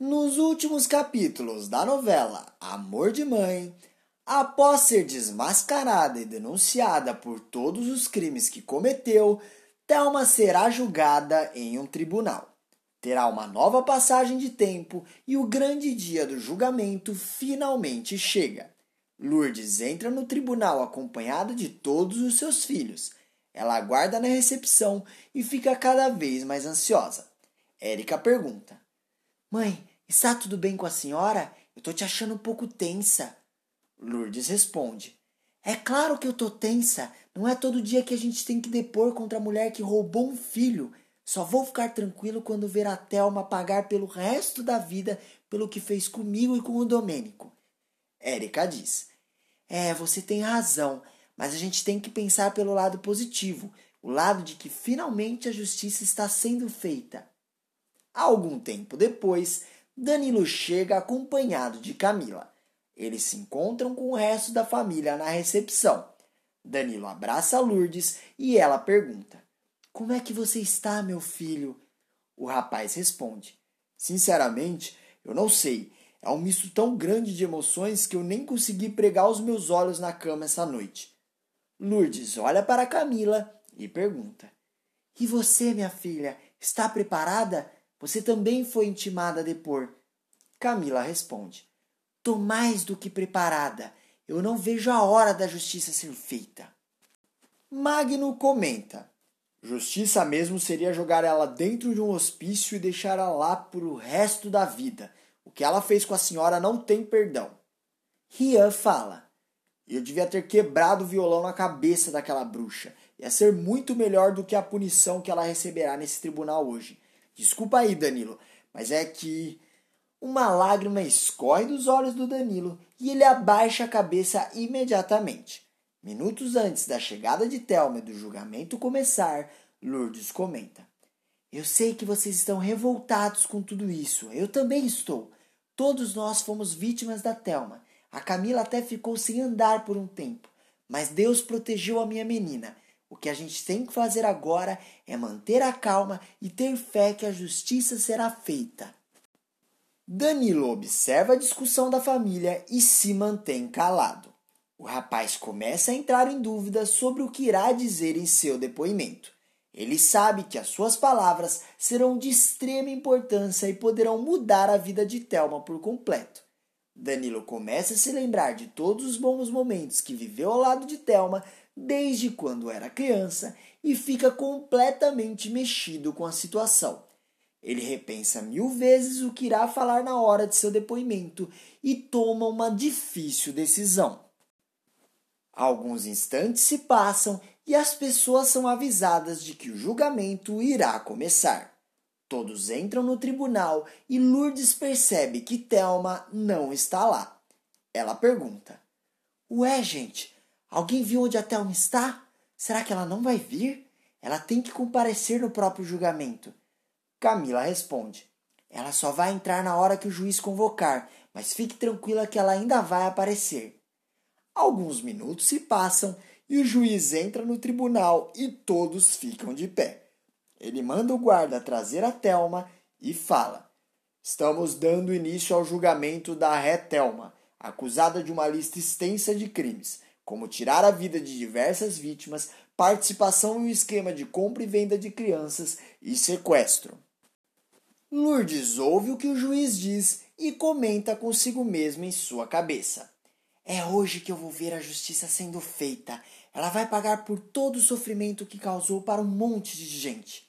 Nos últimos capítulos da novela Amor de Mãe, após ser desmascarada e denunciada por todos os crimes que cometeu, Thelma será julgada em um tribunal. Terá uma nova passagem de tempo e o grande dia do julgamento finalmente chega. Lourdes entra no tribunal acompanhada de todos os seus filhos. Ela aguarda na recepção e fica cada vez mais ansiosa. Érica pergunta: Mãe, está tudo bem com a senhora? Eu tô te achando um pouco tensa. Lourdes responde: É claro que eu tô tensa. Não é todo dia que a gente tem que depor contra a mulher que roubou um filho. Só vou ficar tranquilo quando ver a Thelma pagar pelo resto da vida pelo que fez comigo e com o Domênico. Érica diz: É, você tem razão, mas a gente tem que pensar pelo lado positivo, o lado de que finalmente a justiça está sendo feita. Algum tempo depois, Danilo chega acompanhado de Camila. Eles se encontram com o resto da família na recepção. Danilo abraça Lourdes e ela pergunta: Como é que você está, meu filho? O rapaz responde: Sinceramente, eu não sei. É um misto tão grande de emoções que eu nem consegui pregar os meus olhos na cama essa noite. Lourdes olha para Camila e pergunta: E você, minha filha, está preparada? Você também foi intimada a depor. Camila responde: Tô mais do que preparada. Eu não vejo a hora da justiça ser feita. Magno comenta: Justiça mesmo seria jogar ela dentro de um hospício e deixar ela lá por o resto da vida. O que ela fez com a senhora não tem perdão. Rian fala: Eu devia ter quebrado o violão na cabeça daquela bruxa. Ia ser muito melhor do que a punição que ela receberá nesse tribunal hoje. Desculpa aí, Danilo, mas é que uma lágrima escorre dos olhos do Danilo e ele abaixa a cabeça imediatamente. Minutos antes da chegada de Thelma e do julgamento começar, Lourdes comenta: Eu sei que vocês estão revoltados com tudo isso. Eu também estou. Todos nós fomos vítimas da Thelma. A Camila até ficou sem andar por um tempo, mas Deus protegeu a minha menina. O que a gente tem que fazer agora é manter a calma e ter fé que a justiça será feita. Danilo observa a discussão da família e se mantém calado. O rapaz começa a entrar em dúvida sobre o que irá dizer em seu depoimento. Ele sabe que as suas palavras serão de extrema importância e poderão mudar a vida de Thelma por completo. Danilo começa a se lembrar de todos os bons momentos que viveu ao lado de Thelma desde quando era criança e fica completamente mexido com a situação. Ele repensa mil vezes o que irá falar na hora de seu depoimento e toma uma difícil decisão. Alguns instantes se passam e as pessoas são avisadas de que o julgamento irá começar. Todos entram no tribunal e Lourdes percebe que Thelma não está lá. Ela pergunta: Ué, gente, alguém viu onde a Thelma está? Será que ela não vai vir? Ela tem que comparecer no próprio julgamento. Camila responde: Ela só vai entrar na hora que o juiz convocar, mas fique tranquila que ela ainda vai aparecer. Alguns minutos se passam e o juiz entra no tribunal e todos ficam de pé. Ele manda o guarda trazer a Telma e fala: Estamos dando início ao julgamento da ré Telma, acusada de uma lista extensa de crimes, como tirar a vida de diversas vítimas, participação em um esquema de compra e venda de crianças e sequestro. Lourdes ouve o que o juiz diz e comenta consigo mesma em sua cabeça. É hoje que eu vou ver a justiça sendo feita. Ela vai pagar por todo o sofrimento que causou para um monte de gente.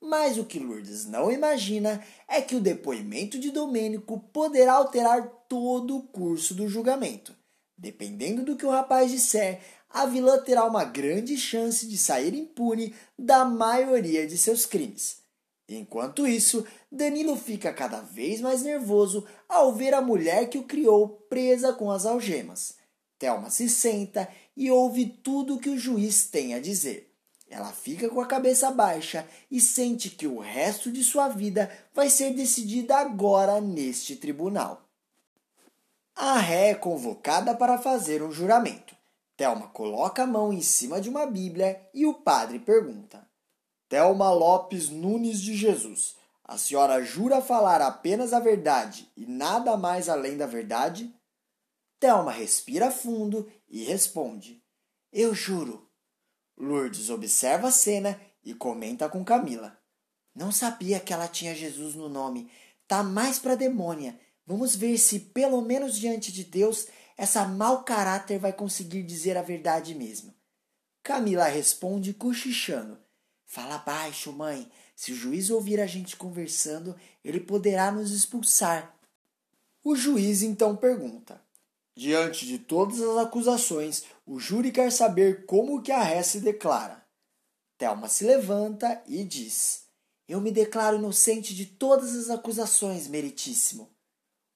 Mas o que Lourdes não imagina é que o depoimento de Domênico poderá alterar todo o curso do julgamento. Dependendo do que o rapaz disser, a vilã terá uma grande chance de sair impune da maioria de seus crimes. Enquanto isso, Danilo fica cada vez mais nervoso ao ver a mulher que o criou presa com as algemas. Thelma se senta e ouve tudo o que o juiz tem a dizer. Ela fica com a cabeça baixa e sente que o resto de sua vida vai ser decidida agora neste tribunal. A ré é convocada para fazer um juramento. Thelma coloca a mão em cima de uma Bíblia e o padre pergunta: Thelma Lopes Nunes de Jesus, A senhora jura falar apenas a verdade e nada mais além da verdade? Thelma respira fundo e responde: Eu juro. Lourdes observa a cena e comenta com Camila: Não sabia que ela tinha Jesus no nome. Tá mais para demônia. Vamos ver se, pelo menos diante de Deus, essa mau caráter vai conseguir dizer a verdade mesmo. Camila responde cochichando: Fala baixo, mãe. Se o juiz ouvir a gente conversando, ele poderá nos expulsar. O juiz então pergunta: Diante de todas as acusações, o júri quer saber como que a ré se declara. Thelma se levanta e diz: Eu me declaro inocente de todas as acusações, meritíssimo.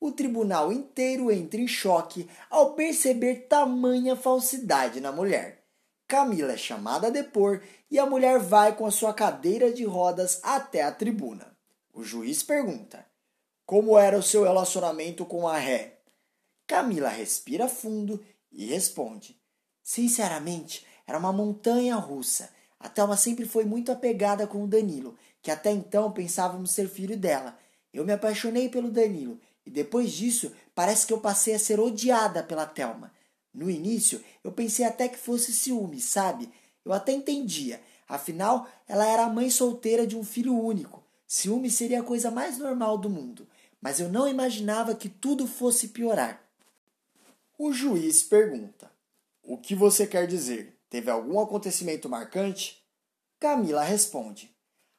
O tribunal inteiro entra em choque ao perceber tamanha falsidade na mulher. Camila é chamada a depor e a mulher vai com a sua cadeira de rodas até a tribuna. O juiz pergunta: Como era o seu relacionamento com a ré? Camila respira fundo e responde: Sinceramente, era uma montanha russa. A Thelma sempre foi muito apegada com o Danilo, que até então pensávamos ser filho dela. Eu me apaixonei pelo Danilo e depois disso parece que eu passei a ser odiada pela Thelma. No início eu pensei até que fosse ciúme, sabe? Eu até entendia. Afinal, ela era a mãe solteira de um filho único. Ciúme seria a coisa mais normal do mundo. Mas eu não imaginava que tudo fosse piorar. O juiz pergunta: O que você quer dizer? Teve algum acontecimento marcante? Camila responde: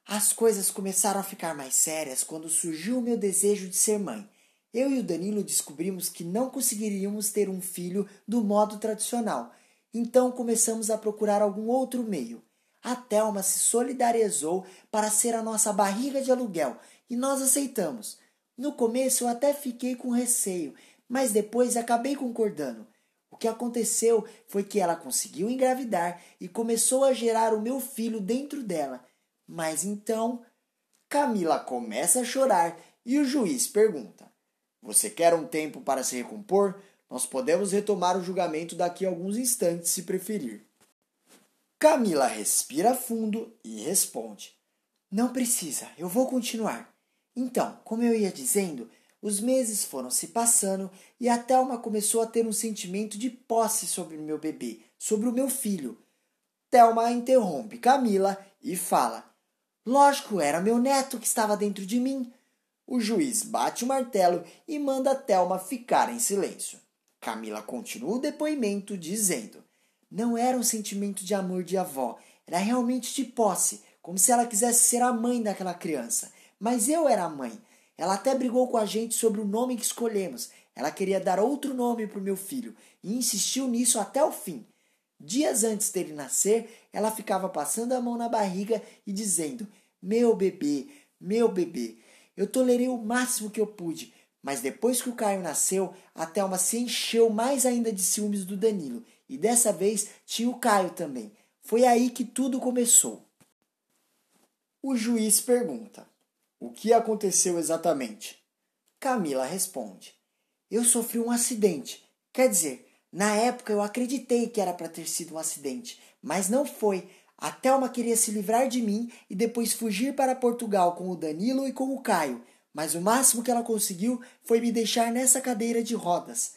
As coisas começaram a ficar mais sérias quando surgiu o meu desejo de ser mãe. Eu e o Danilo descobrimos que não conseguiríamos ter um filho do modo tradicional, então começamos a procurar algum outro meio. A Thelma se solidarizou para ser a nossa barriga de aluguel e nós aceitamos. No começo eu até fiquei com receio, mas depois acabei concordando. O que aconteceu foi que ela conseguiu engravidar e começou a gerar o meu filho dentro dela. Mas então. Camila começa a chorar e o juiz pergunta: Você quer um tempo para se recompor? Nós podemos retomar o julgamento daqui a alguns instantes, se preferir. Camila respira fundo e responde: Não precisa, eu vou continuar. Então, como eu ia dizendo, os meses foram se passando e a Thelma começou a ter um sentimento de posse sobre o meu bebê, sobre o meu filho. Thelma interrompe Camila e fala: Lógico, era meu neto que estava dentro de mim. O juiz bate o martelo e manda Thelma ficar em silêncio. Camila continua o depoimento dizendo: Não era um sentimento de amor de avó, era realmente de posse, como se ela quisesse ser a mãe daquela criança. Mas eu era a mãe. Ela até brigou com a gente sobre o nome que escolhemos. Ela queria dar outro nome para o meu filho e insistiu nisso até o fim. Dias antes dele nascer, ela ficava passando a mão na barriga e dizendo: Meu bebê, meu bebê. Eu tolerei o máximo que eu pude, mas depois que o Caio nasceu, a Thelma se encheu mais ainda de ciúmes do Danilo. E dessa vez tinha o Caio também. Foi aí que tudo começou. O juiz pergunta: o que aconteceu exatamente? Camila responde: Eu sofri um acidente. Quer dizer, na época eu acreditei que era para ter sido um acidente, mas não foi. A Thelma queria se livrar de mim e depois fugir para Portugal com o Danilo e com o Caio, mas o máximo que ela conseguiu foi me deixar nessa cadeira de rodas.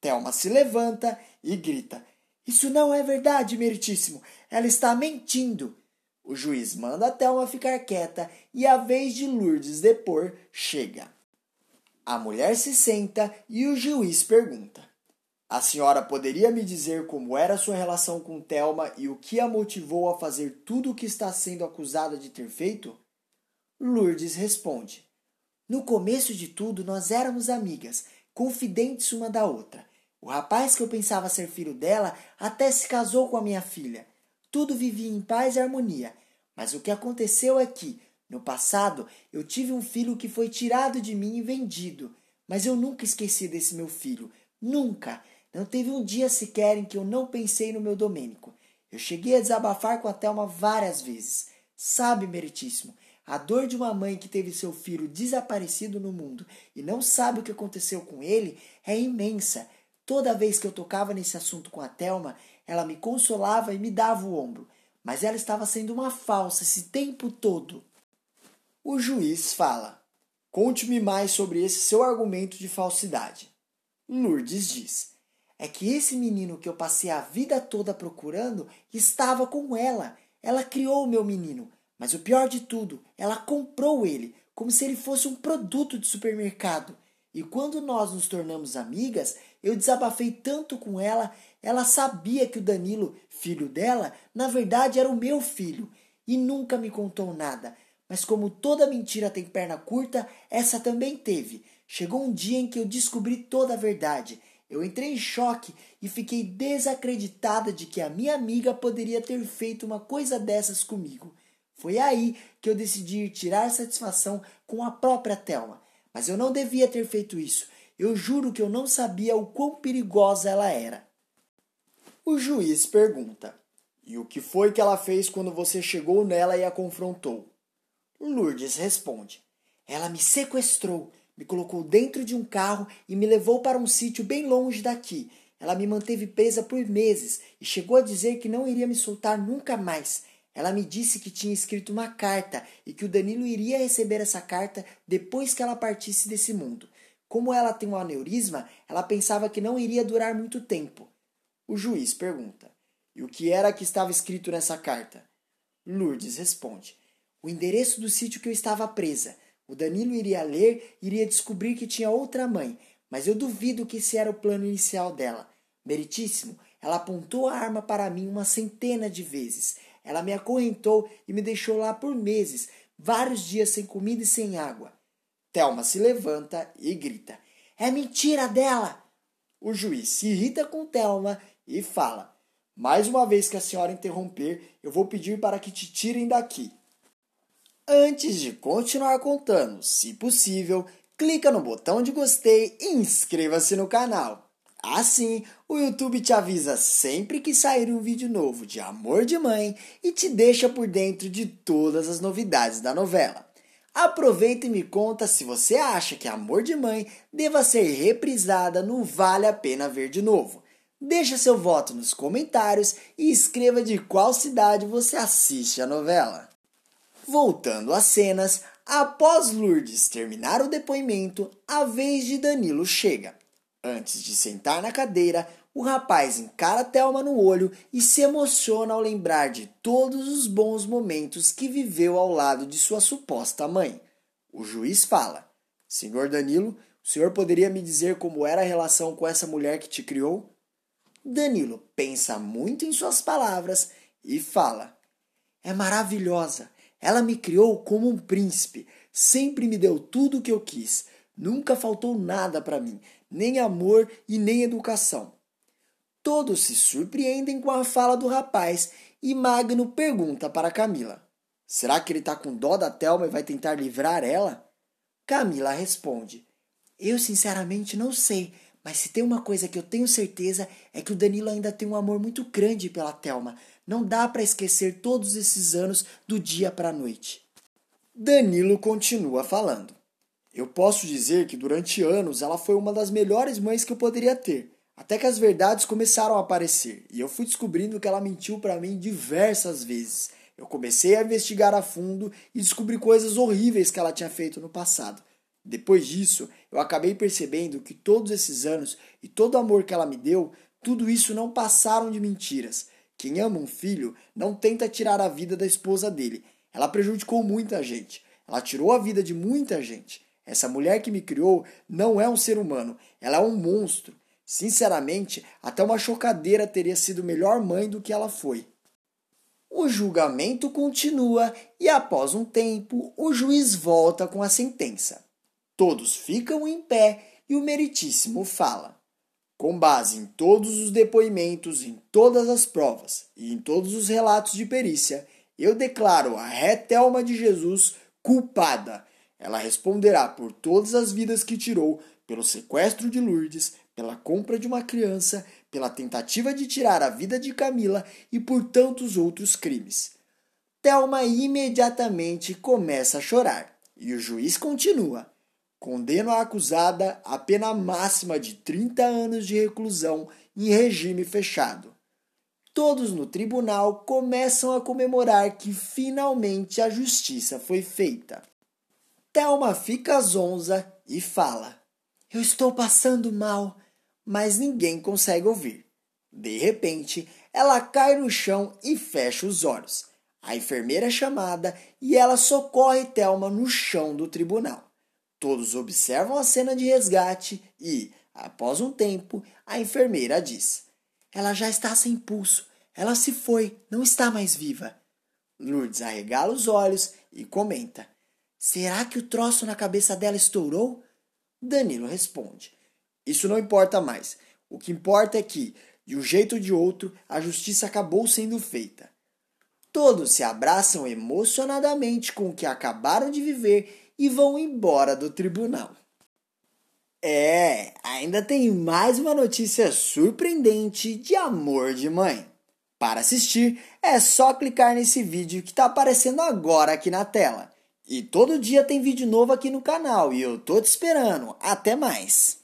Thelma se levanta e grita: Isso não é verdade, meritíssimo. Ela está mentindo. O juiz manda a Thelma ficar quieta e a vez de Lourdes depor chega. A mulher se senta e o juiz pergunta: A senhora poderia me dizer como era sua relação com Thelma e o que a motivou a fazer tudo o que está sendo acusada de ter feito? Lourdes responde: No começo de tudo, nós éramos amigas, confidentes uma da outra. O rapaz que eu pensava ser filho dela até se casou com a minha filha tudo vivia em paz e harmonia. Mas o que aconteceu é que, no passado, eu tive um filho que foi tirado de mim e vendido. Mas eu nunca esqueci desse meu filho. Nunca. Não teve um dia sequer em que eu não pensei no meu Domênico. Eu cheguei a desabafar com a Thelma várias vezes. Sabe, meritíssimo, a dor de uma mãe que teve seu filho desaparecido no mundo e não sabe o que aconteceu com ele é imensa. Toda vez que eu tocava nesse assunto com a Thelma, ela me consolava e me dava o ombro, mas ela estava sendo uma falsa esse tempo todo. O juiz fala: Conte-me mais sobre esse seu argumento de falsidade. Lourdes diz: É que esse menino que eu passei a vida toda procurando estava com ela. Ela criou o meu menino. Mas o pior de tudo, ela comprou ele, como se ele fosse um produto de supermercado. E quando nós nos tornamos amigas, eu desabafei tanto com ela, ela sabia que o Danilo, filho dela, na verdade era o meu filho e nunca me contou nada. Mas como toda mentira tem perna curta, essa também teve. Chegou um dia em que eu descobri toda a verdade. Eu entrei em choque e fiquei desacreditada de que a minha amiga poderia ter feito uma coisa dessas comigo. Foi aí que eu decidi tirar satisfação com a própria Thelma. Mas eu não devia ter feito isso. Eu juro que eu não sabia o quão perigosa ela era. O juiz pergunta: E o que foi que ela fez quando você chegou nela e a confrontou? Lourdes responde: Ela me sequestrou, me colocou dentro de um carro e me levou para um sítio bem longe daqui. Ela me manteve presa por meses e chegou a dizer que não iria me soltar nunca mais. Ela me disse que tinha escrito uma carta e que o Danilo iria receber essa carta depois que ela partisse desse mundo. Como ela tem um aneurisma, ela pensava que não iria durar muito tempo. O juiz pergunta: E o que era que estava escrito nessa carta? Lourdes responde: O endereço do sítio que eu estava presa. O Danilo iria ler e iria descobrir que tinha outra mãe, mas eu duvido que esse era o plano inicial dela. Meritíssimo, ela apontou a arma para mim uma centena de vezes. Ela me acorrentou e me deixou lá por meses, vários dias sem comida e sem água. Thelma se levanta e grita: É mentira dela! O juiz se irrita com Thelma e fala: Mais uma vez que a senhora interromper, eu vou pedir para que te tirem daqui. Antes de continuar contando, se possível, clica no botão de gostei e inscreva-se no canal. Assim, o YouTube te avisa sempre que sair um vídeo novo de Amor de Mãe e te deixa por dentro de todas as novidades da novela. Aproveita e me conta se você acha que Amor de Mãe deva ser reprisada no Vale a Pena Ver de novo. Deixa seu voto nos comentários e escreva de qual cidade você assiste a novela. Voltando às cenas, após Lourdes terminar o depoimento, a vez de Danilo chega. Antes de sentar na cadeira, o rapaz encara Thelma no olho e se emociona ao lembrar de todos os bons momentos que viveu ao lado de sua suposta mãe. O juiz fala: Senhor Danilo, o senhor poderia me dizer como era a relação com essa mulher que te criou? Danilo pensa muito em suas palavras e fala: É maravilhosa. Ela me criou como um príncipe, sempre me deu tudo o que eu quis. Nunca faltou nada para mim, nem amor e nem educação. Todos se surpreendem com a fala do rapaz e Magno pergunta para Camila: Será que ele está com dó da Thelma e vai tentar livrar ela? Camila responde: Eu sinceramente não sei, mas se tem uma coisa que eu tenho certeza é que o Danilo ainda tem um amor muito grande pela Thelma. Não dá para esquecer todos esses anos do dia para a noite. Danilo continua falando. Eu posso dizer que durante anos ela foi uma das melhores mães que eu poderia ter. Até que as verdades começaram a aparecer e eu fui descobrindo que ela mentiu para mim diversas vezes. Eu comecei a investigar a fundo e descobri coisas horríveis que ela tinha feito no passado. Depois disso, eu acabei percebendo que todos esses anos e todo o amor que ela me deu, tudo isso não passaram de mentiras. Quem ama um filho não tenta tirar a vida da esposa dele. Ela prejudicou muita gente. Ela tirou a vida de muita gente. Essa mulher que me criou não é um ser humano, ela é um monstro. Sinceramente, até uma chocadeira teria sido melhor mãe do que ela foi. O julgamento continua e, após um tempo, o juiz volta com a sentença. Todos ficam em pé e o Meritíssimo fala. Com base em todos os depoimentos, em todas as provas e em todos os relatos de perícia, eu declaro a Ré Thelma de Jesus culpada ela responderá por todas as vidas que tirou, pelo sequestro de Lourdes, pela compra de uma criança, pela tentativa de tirar a vida de Camila e por tantos outros crimes. Thelma imediatamente começa a chorar e o juiz continua. Condeno a acusada a pena máxima de 30 anos de reclusão em regime fechado. Todos no tribunal começam a comemorar que finalmente a justiça foi feita. Thelma fica zonza e fala: Eu estou passando mal, mas ninguém consegue ouvir. De repente, ela cai no chão e fecha os olhos. A enfermeira é chamada e ela socorre Thelma no chão do tribunal. Todos observam a cena de resgate e, após um tempo, a enfermeira diz: Ela já está sem pulso. Ela se foi, não está mais viva. Lourdes arregala os olhos e comenta: Será que o troço na cabeça dela estourou? Danilo responde: Isso não importa mais. O que importa é que, de um jeito ou de outro, a justiça acabou sendo feita. Todos se abraçam emocionadamente com o que acabaram de viver e vão embora do tribunal. É, ainda tem mais uma notícia surpreendente de amor de mãe. Para assistir, é só clicar nesse vídeo que está aparecendo agora aqui na tela. E todo dia tem vídeo novo aqui no canal e eu tô te esperando. Até mais!